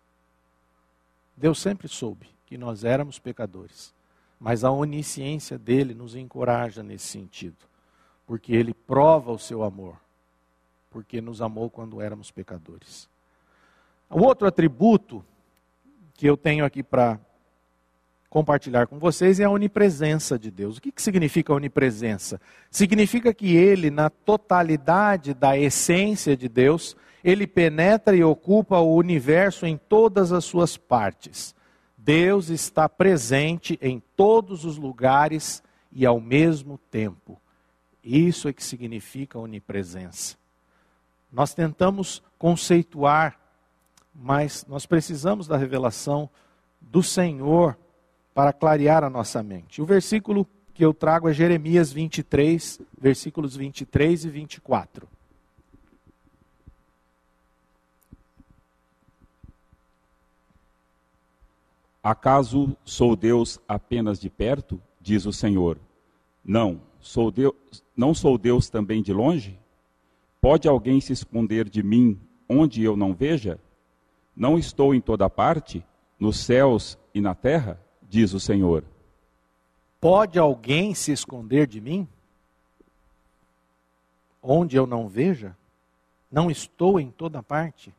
Deus sempre soube que nós éramos pecadores. Mas a onisciência dele nos encoraja nesse sentido, porque ele prova o seu amor, porque nos amou quando éramos pecadores. O outro atributo que eu tenho aqui para compartilhar com vocês é a onipresença de Deus. O que, que significa onipresença? Significa que ele, na totalidade da essência de Deus, ele penetra e ocupa o universo em todas as suas partes. Deus está presente em todos os lugares e ao mesmo tempo. Isso é que significa onipresença. Nós tentamos conceituar, mas nós precisamos da revelação do Senhor para clarear a nossa mente. O versículo que eu trago é Jeremias 23, versículos 23 e 24. Acaso sou Deus apenas de perto? Diz o Senhor. Não, sou Deus, não sou Deus também de longe? Pode alguém se esconder de mim onde eu não veja? Não estou em toda parte, nos céus e na terra? Diz o Senhor. Pode alguém se esconder de mim? Onde eu não veja? Não estou em toda parte?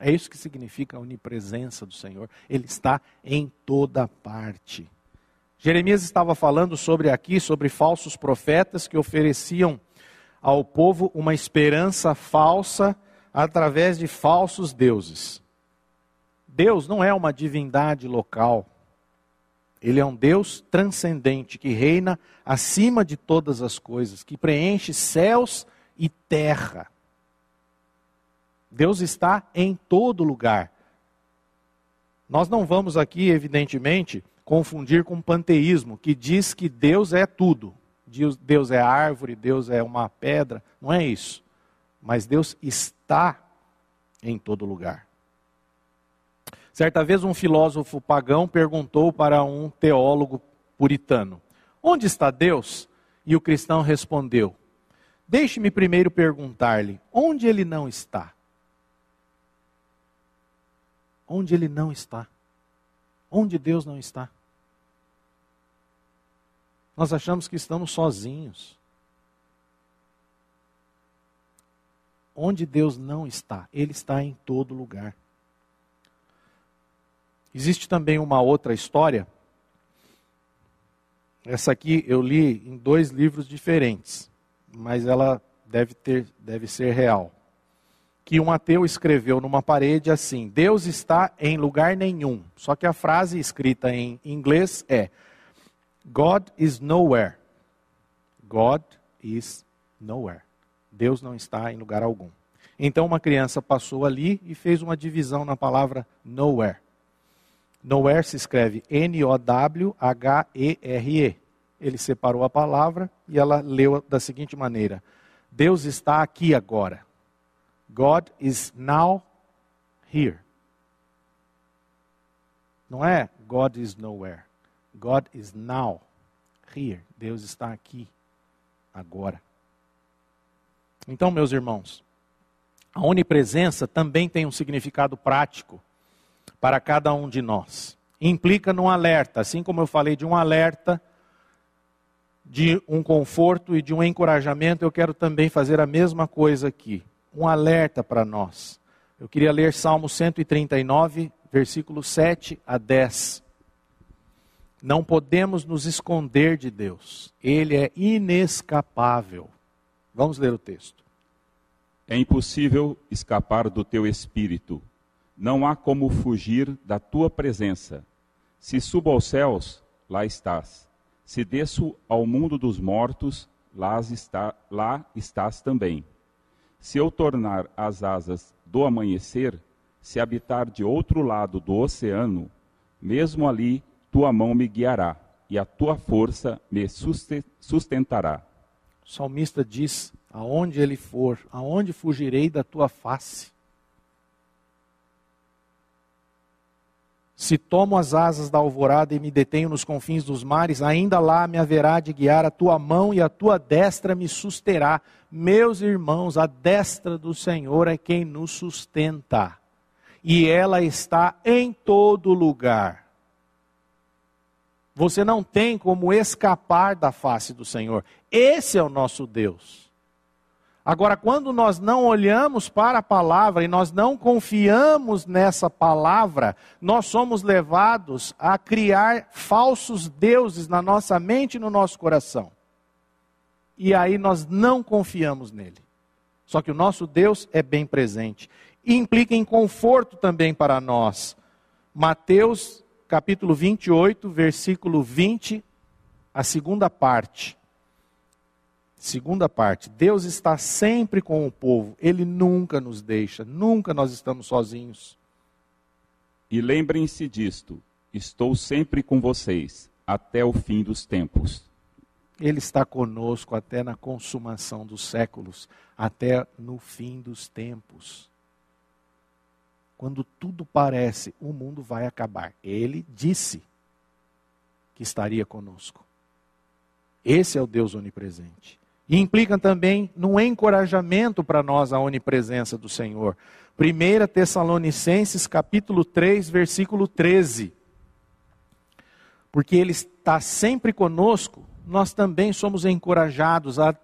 É isso que significa a onipresença do Senhor. Ele está em toda parte. Jeremias estava falando sobre aqui, sobre falsos profetas que ofereciam ao povo uma esperança falsa através de falsos deuses. Deus não é uma divindade local. Ele é um Deus transcendente que reina acima de todas as coisas, que preenche céus e terra. Deus está em todo lugar. Nós não vamos aqui, evidentemente, confundir com panteísmo, que diz que Deus é tudo. Deus é árvore, Deus é uma pedra. Não é isso. Mas Deus está em todo lugar. Certa vez um filósofo pagão perguntou para um teólogo puritano: Onde está Deus? E o cristão respondeu: Deixe-me primeiro perguntar-lhe: onde ele não está? onde ele não está. Onde Deus não está? Nós achamos que estamos sozinhos. Onde Deus não está, Ele está em todo lugar. Existe também uma outra história. Essa aqui eu li em dois livros diferentes, mas ela deve, ter, deve ser real. Que um ateu escreveu numa parede assim: Deus está em lugar nenhum. Só que a frase escrita em inglês é: God is nowhere. God is nowhere. Deus não está em lugar algum. Então uma criança passou ali e fez uma divisão na palavra nowhere. Nowhere se escreve N-O-W-H-E-R-E. Ele separou a palavra e ela leu da seguinte maneira: Deus está aqui agora. God is now here. Não é God is nowhere. God is now here. Deus está aqui agora. Então, meus irmãos, a onipresença também tem um significado prático para cada um de nós. Implica num alerta, assim como eu falei de um alerta, de um conforto e de um encorajamento, eu quero também fazer a mesma coisa aqui. Um alerta para nós. Eu queria ler Salmo 139, versículos 7 a 10. Não podemos nos esconder de Deus. Ele é inescapável. Vamos ler o texto. É impossível escapar do teu espírito. Não há como fugir da tua presença. Se subo aos céus, lá estás. Se desço ao mundo dos mortos, lá, está, lá estás também. Se eu tornar as asas do amanhecer, se habitar de outro lado do oceano, mesmo ali tua mão me guiará e a tua força me sustentará. O salmista diz: Aonde ele for, aonde fugirei da tua face? Se tomo as asas da alvorada e me detenho nos confins dos mares, ainda lá me haverá de guiar a tua mão e a tua destra me susterá. Meus irmãos, a destra do Senhor é quem nos sustenta. E ela está em todo lugar. Você não tem como escapar da face do Senhor. Esse é o nosso Deus. Agora, quando nós não olhamos para a palavra e nós não confiamos nessa palavra, nós somos levados a criar falsos deuses na nossa mente e no nosso coração. E aí nós não confiamos nele. Só que o nosso Deus é bem presente. E implica em conforto também para nós. Mateus capítulo 28, versículo 20, a segunda parte. Segunda parte. Deus está sempre com o povo, ele nunca nos deixa, nunca nós estamos sozinhos. E lembrem-se disto: estou sempre com vocês até o fim dos tempos. Ele está conosco até na consumação dos séculos, até no fim dos tempos quando tudo parece o mundo vai acabar. Ele disse que estaria conosco. Esse é o Deus onipresente. E implica também no encorajamento para nós a onipresença do Senhor. 1 Tessalonicenses capítulo 3, versículo 13. Porque Ele está sempre conosco, nós também somos encorajados a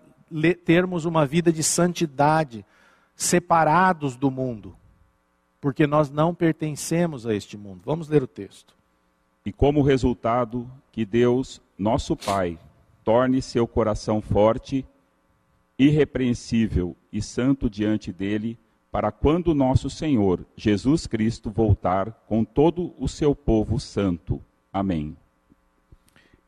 termos uma vida de santidade, separados do mundo porque nós não pertencemos a este mundo. Vamos ler o texto. E como resultado, que Deus, nosso Pai, torne seu coração forte, irrepreensível e santo diante dele, para quando nosso Senhor Jesus Cristo voltar com todo o seu povo santo. Amém.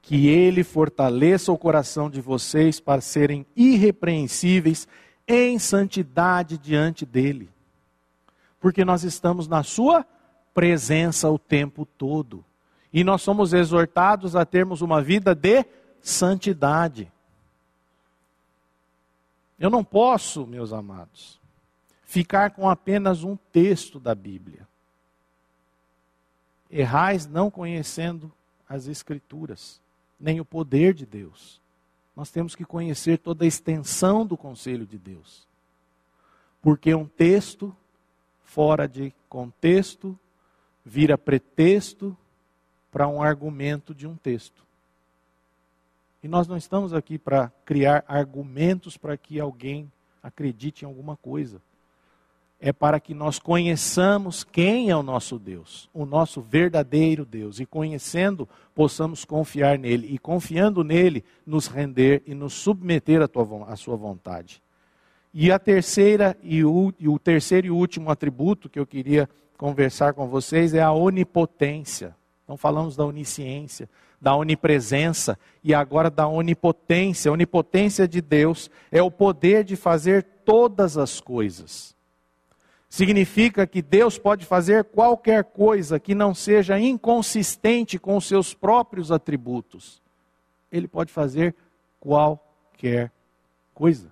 Que ele fortaleça o coração de vocês para serem irrepreensíveis em santidade diante dele porque nós estamos na Sua presença o tempo todo. E nós somos exortados a termos uma vida de santidade. Eu não posso, meus amados, ficar com apenas um texto da Bíblia. Errais não conhecendo as Escrituras, nem o poder de Deus. Nós temos que conhecer toda a extensão do conselho de Deus. Porque um texto fora de contexto, vira pretexto para um argumento de um texto. E nós não estamos aqui para criar argumentos para que alguém acredite em alguma coisa. É para que nós conheçamos quem é o nosso Deus, o nosso verdadeiro Deus, e conhecendo, possamos confiar nele, e confiando nele, nos render e nos submeter à, tua, à sua vontade. E a terceira e o, e o terceiro e último atributo que eu queria conversar com vocês é a onipotência. Então falamos da onisciência, da onipresença e agora da onipotência. A onipotência de Deus é o poder de fazer todas as coisas. Significa que Deus pode fazer qualquer coisa que não seja inconsistente com os seus próprios atributos. Ele pode fazer qualquer coisa.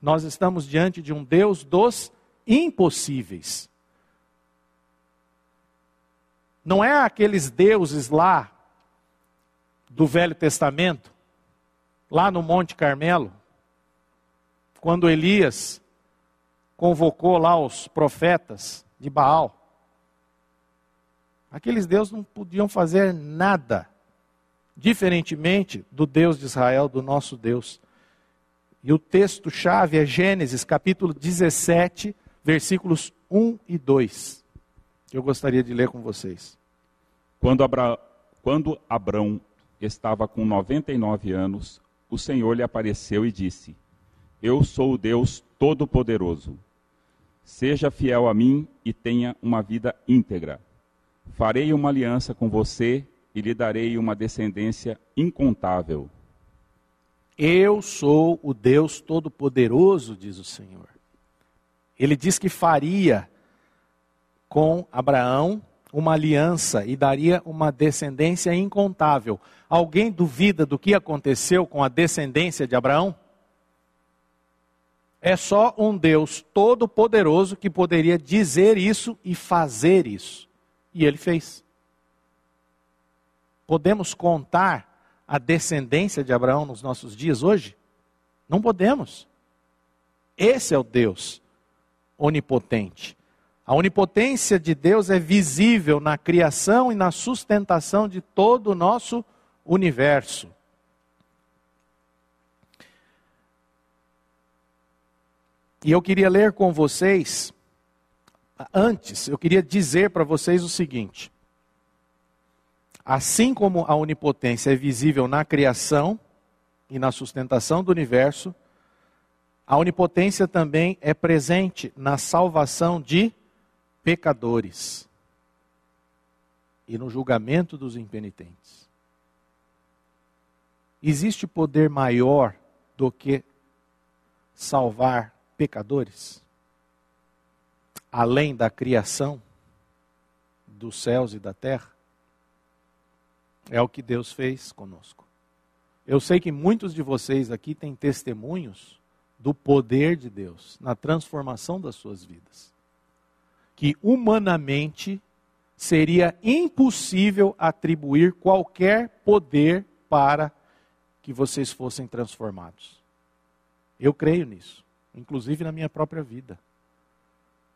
Nós estamos diante de um Deus dos impossíveis. Não é aqueles deuses lá do Velho Testamento, lá no Monte Carmelo, quando Elias convocou lá os profetas de Baal. Aqueles deuses não podiam fazer nada, diferentemente do Deus de Israel, do nosso Deus. E o texto-chave é Gênesis capítulo 17, versículos 1 e 2 que eu gostaria de ler com vocês. Quando, Abra... Quando Abrão estava com 99 anos, o Senhor lhe apareceu e disse: Eu sou o Deus Todo-Poderoso. Seja fiel a mim e tenha uma vida íntegra. Farei uma aliança com você e lhe darei uma descendência incontável. Eu sou o Deus Todo-Poderoso, diz o Senhor. Ele diz que faria com Abraão uma aliança e daria uma descendência incontável. Alguém duvida do que aconteceu com a descendência de Abraão? É só um Deus todo-poderoso que poderia dizer isso e fazer isso. E ele fez. Podemos contar a descendência de Abraão nos nossos dias hoje? Não podemos. Esse é o Deus onipotente. A onipotência de Deus é visível na criação e na sustentação de todo o nosso universo. E eu queria ler com vocês, antes, eu queria dizer para vocês o seguinte: assim como a onipotência é visível na criação e na sustentação do universo, a onipotência também é presente na salvação de pecadores e no julgamento dos impenitentes. Existe poder maior do que salvar pecadores? Além da criação dos céus e da terra? É o que Deus fez conosco. Eu sei que muitos de vocês aqui têm testemunhos do poder de Deus na transformação das suas vidas que humanamente seria impossível atribuir qualquer poder para que vocês fossem transformados. Eu creio nisso, inclusive na minha própria vida.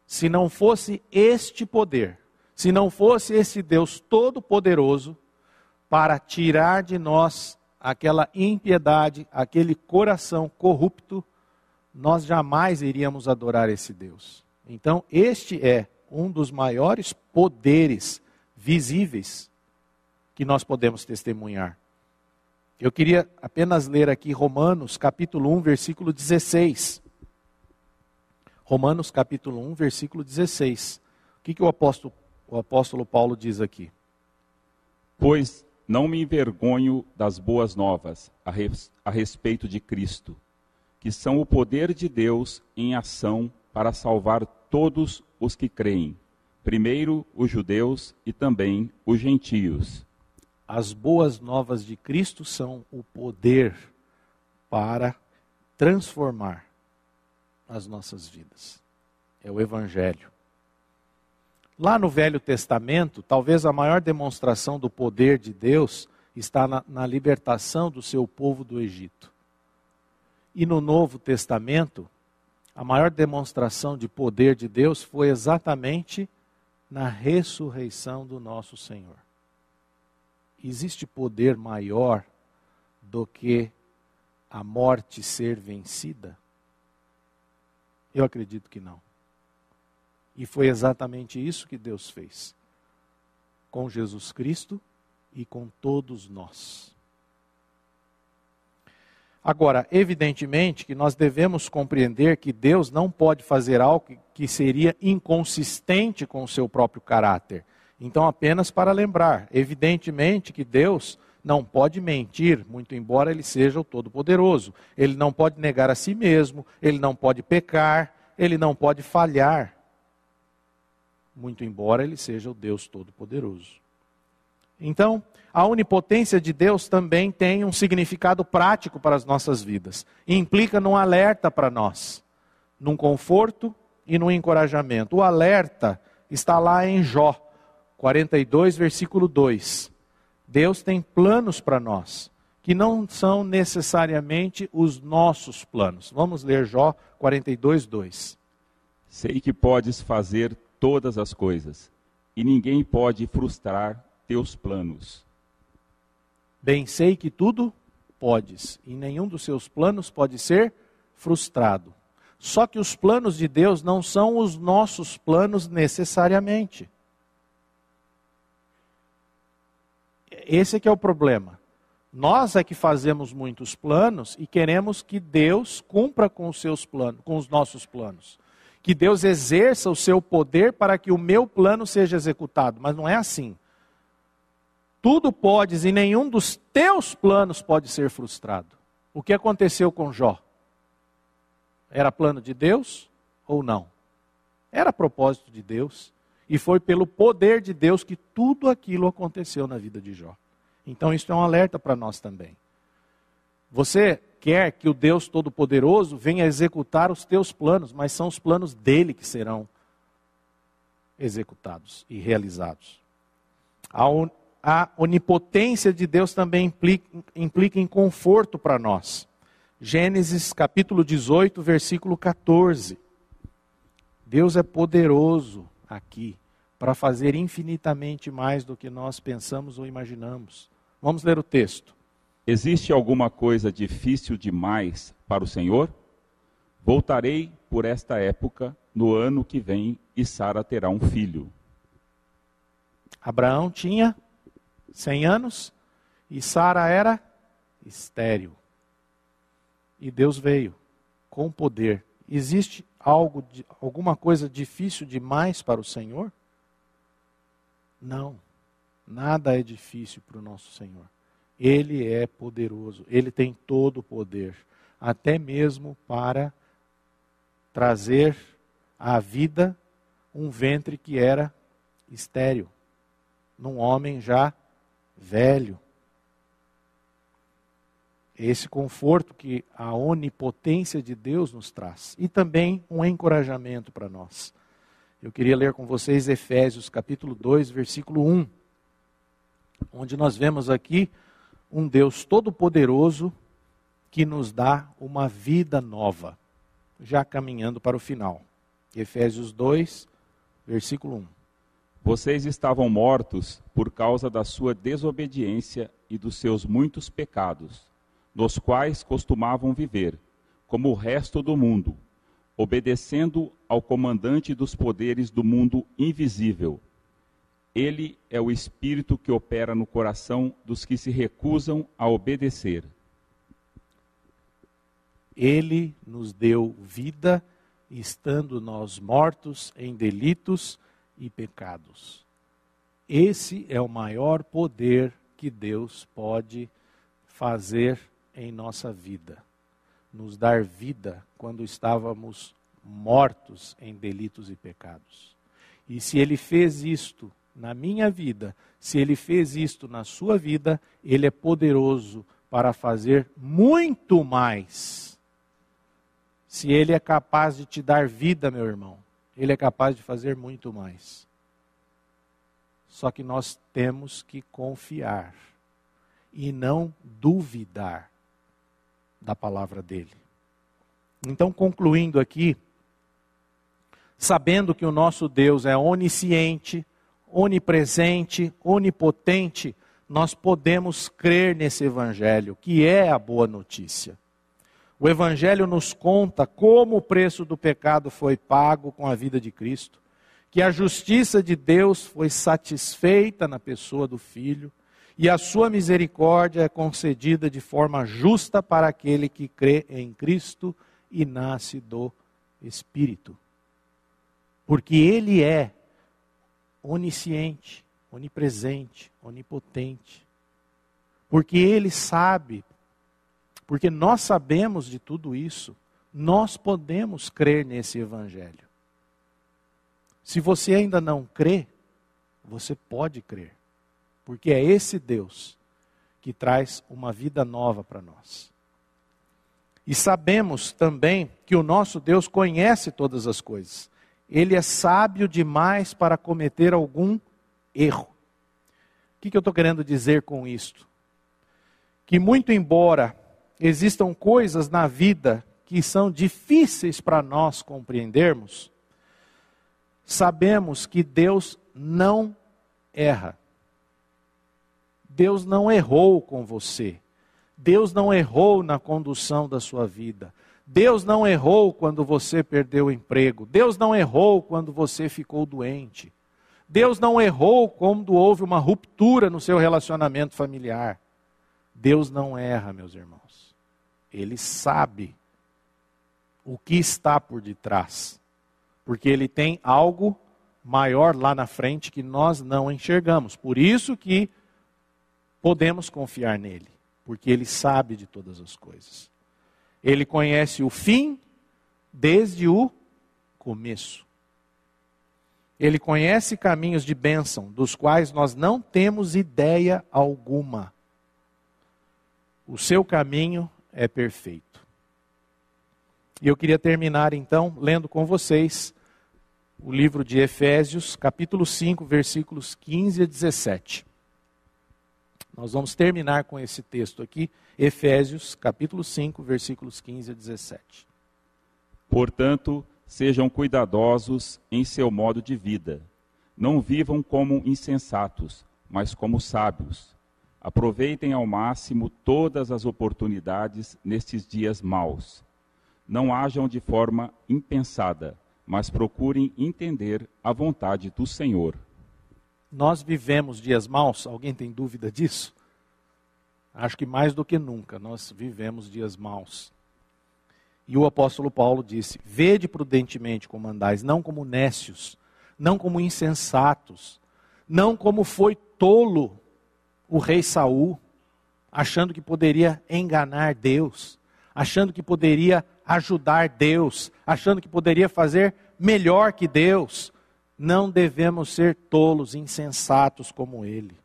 Se não fosse este poder, se não fosse esse Deus todo-poderoso para tirar de nós aquela impiedade, aquele coração corrupto, nós jamais iríamos adorar esse Deus. Então, este é um dos maiores poderes visíveis que nós podemos testemunhar. Eu queria apenas ler aqui Romanos capítulo 1, versículo 16. Romanos capítulo 1, versículo 16. O que, que o, apóstolo, o apóstolo Paulo diz aqui? Pois não me envergonho das boas novas a, res, a respeito de Cristo, que são o poder de Deus em ação para salvar todos os que creem, primeiro os judeus e também os gentios. As boas novas de Cristo são o poder para transformar as nossas vidas. É o Evangelho. Lá no Velho Testamento, talvez a maior demonstração do poder de Deus está na, na libertação do seu povo do Egito. E no Novo Testamento, a maior demonstração de poder de Deus foi exatamente na ressurreição do nosso Senhor. Existe poder maior do que a morte ser vencida? Eu acredito que não. E foi exatamente isso que Deus fez com Jesus Cristo e com todos nós. Agora, evidentemente que nós devemos compreender que Deus não pode fazer algo que seria inconsistente com o seu próprio caráter. Então, apenas para lembrar, evidentemente que Deus não pode mentir, muito embora ele seja o Todo-Poderoso. Ele não pode negar a si mesmo, ele não pode pecar, ele não pode falhar, muito embora ele seja o Deus Todo-Poderoso. Então, a onipotência de Deus também tem um significado prático para as nossas vidas. E implica num alerta para nós, num conforto e num encorajamento. O alerta está lá em Jó 42, versículo 2. Deus tem planos para nós, que não são necessariamente os nossos planos. Vamos ler Jó 42, 2. Sei que podes fazer todas as coisas, e ninguém pode frustrar teus planos. Bem sei que tudo podes, e nenhum dos seus planos pode ser frustrado. Só que os planos de Deus não são os nossos planos necessariamente. Esse é que é o problema. Nós é que fazemos muitos planos e queremos que Deus cumpra com os seus planos, com os nossos planos. Que Deus exerça o seu poder para que o meu plano seja executado, mas não é assim tudo podes e nenhum dos teus planos pode ser frustrado. O que aconteceu com Jó? Era plano de Deus ou não? Era propósito de Deus. E foi pelo poder de Deus que tudo aquilo aconteceu na vida de Jó. Então isso é um alerta para nós também. Você quer que o Deus Todo-Poderoso venha executar os teus planos, mas são os planos dele que serão executados e realizados. A a onipotência de Deus também implica, implica em conforto para nós. Gênesis capítulo 18, versículo 14. Deus é poderoso aqui para fazer infinitamente mais do que nós pensamos ou imaginamos. Vamos ler o texto. Existe alguma coisa difícil demais para o Senhor? Voltarei por esta época no ano que vem e Sara terá um filho. Abraão tinha 100 anos e Sara era estéril. E Deus veio com poder. Existe algo, alguma coisa difícil demais para o Senhor? Não. Nada é difícil para o nosso Senhor. Ele é poderoso, ele tem todo o poder, até mesmo para trazer à vida um ventre que era estéril, num homem já velho. Esse conforto que a onipotência de Deus nos traz. E também um encorajamento para nós. Eu queria ler com vocês Efésios capítulo 2, versículo 1, onde nós vemos aqui um Deus todo-poderoso que nos dá uma vida nova, já caminhando para o final. Efésios 2, versículo 1. Vocês estavam mortos por causa da sua desobediência e dos seus muitos pecados, nos quais costumavam viver, como o resto do mundo, obedecendo ao comandante dos poderes do mundo invisível. Ele é o espírito que opera no coração dos que se recusam a obedecer. Ele nos deu vida, estando nós mortos em delitos e pecados. Esse é o maior poder que Deus pode fazer em nossa vida. Nos dar vida quando estávamos mortos em delitos e pecados. E se Ele fez isto na minha vida, se Ele fez isto na sua vida, Ele é poderoso para fazer muito mais. Se Ele é capaz de te dar vida, meu irmão, ele é capaz de fazer muito mais. Só que nós temos que confiar e não duvidar da palavra dele. Então, concluindo aqui, sabendo que o nosso Deus é onisciente, onipresente, onipotente, nós podemos crer nesse Evangelho, que é a boa notícia. O Evangelho nos conta como o preço do pecado foi pago com a vida de Cristo, que a justiça de Deus foi satisfeita na pessoa do Filho, e a sua misericórdia é concedida de forma justa para aquele que crê em Cristo e nasce do Espírito. Porque Ele é onisciente, onipresente, onipotente. Porque Ele sabe, porque nós sabemos de tudo isso, nós podemos crer nesse Evangelho. Se você ainda não crê, você pode crer, porque é esse Deus que traz uma vida nova para nós. E sabemos também que o nosso Deus conhece todas as coisas ele é sábio demais para cometer algum erro. O que, que eu estou querendo dizer com isto? Que, muito embora existam coisas na vida que são difíceis para nós compreendermos, sabemos que Deus não erra. Deus não errou com você. Deus não errou na condução da sua vida. Deus não errou quando você perdeu o emprego. Deus não errou quando você ficou doente. Deus não errou quando houve uma ruptura no seu relacionamento familiar. Deus não erra, meus irmãos. Ele sabe o que está por detrás. Porque ele tem algo maior lá na frente que nós não enxergamos. Por isso que podemos confiar nele, porque ele sabe de todas as coisas. Ele conhece o fim desde o começo. Ele conhece caminhos de bênção, dos quais nós não temos ideia alguma. O seu caminho é perfeito. E eu queria terminar então lendo com vocês o livro de Efésios, capítulo 5, versículos 15 a 17. Nós vamos terminar com esse texto aqui, Efésios, capítulo 5, versículos 15 a 17. Portanto, sejam cuidadosos em seu modo de vida. Não vivam como insensatos, mas como sábios. Aproveitem ao máximo todas as oportunidades nestes dias maus. Não hajam de forma impensada, mas procurem entender a vontade do Senhor. Nós vivemos dias maus? Alguém tem dúvida disso? Acho que mais do que nunca nós vivemos dias maus. E o apóstolo Paulo disse: Vede prudentemente como andais, não como nécios, não como insensatos, não como foi tolo o rei Saul, achando que poderia enganar Deus, achando que poderia ajudar Deus, achando que poderia fazer melhor que Deus, não devemos ser tolos, insensatos como ele,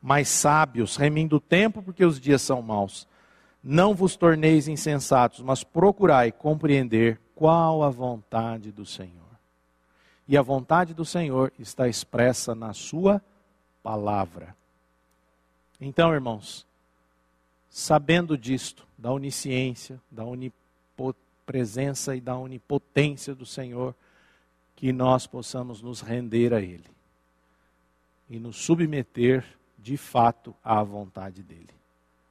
mas sábios, remindo o tempo, porque os dias são maus. Não vos torneis insensatos, mas procurai compreender qual a vontade do Senhor. E a vontade do Senhor está expressa na Sua palavra. Então, irmãos, sabendo disto, da onisciência, da onipresença e da onipotência do Senhor, que nós possamos nos render a Ele e nos submeter de fato à vontade dEle.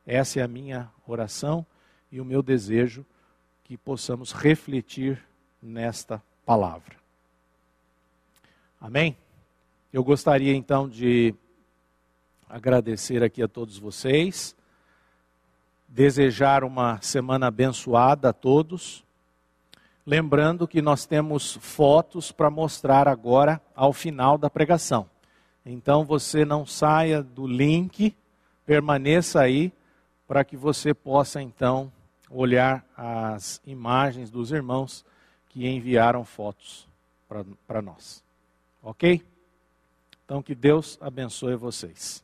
Essa é a minha oração e o meu desejo que possamos refletir nesta palavra. Amém? Eu gostaria então de agradecer aqui a todos vocês, desejar uma semana abençoada a todos Lembrando que nós temos fotos para mostrar agora ao final da pregação. Então você não saia do link, permaneça aí para que você possa então olhar as imagens dos irmãos que enviaram fotos para nós. Ok? Então que Deus abençoe vocês.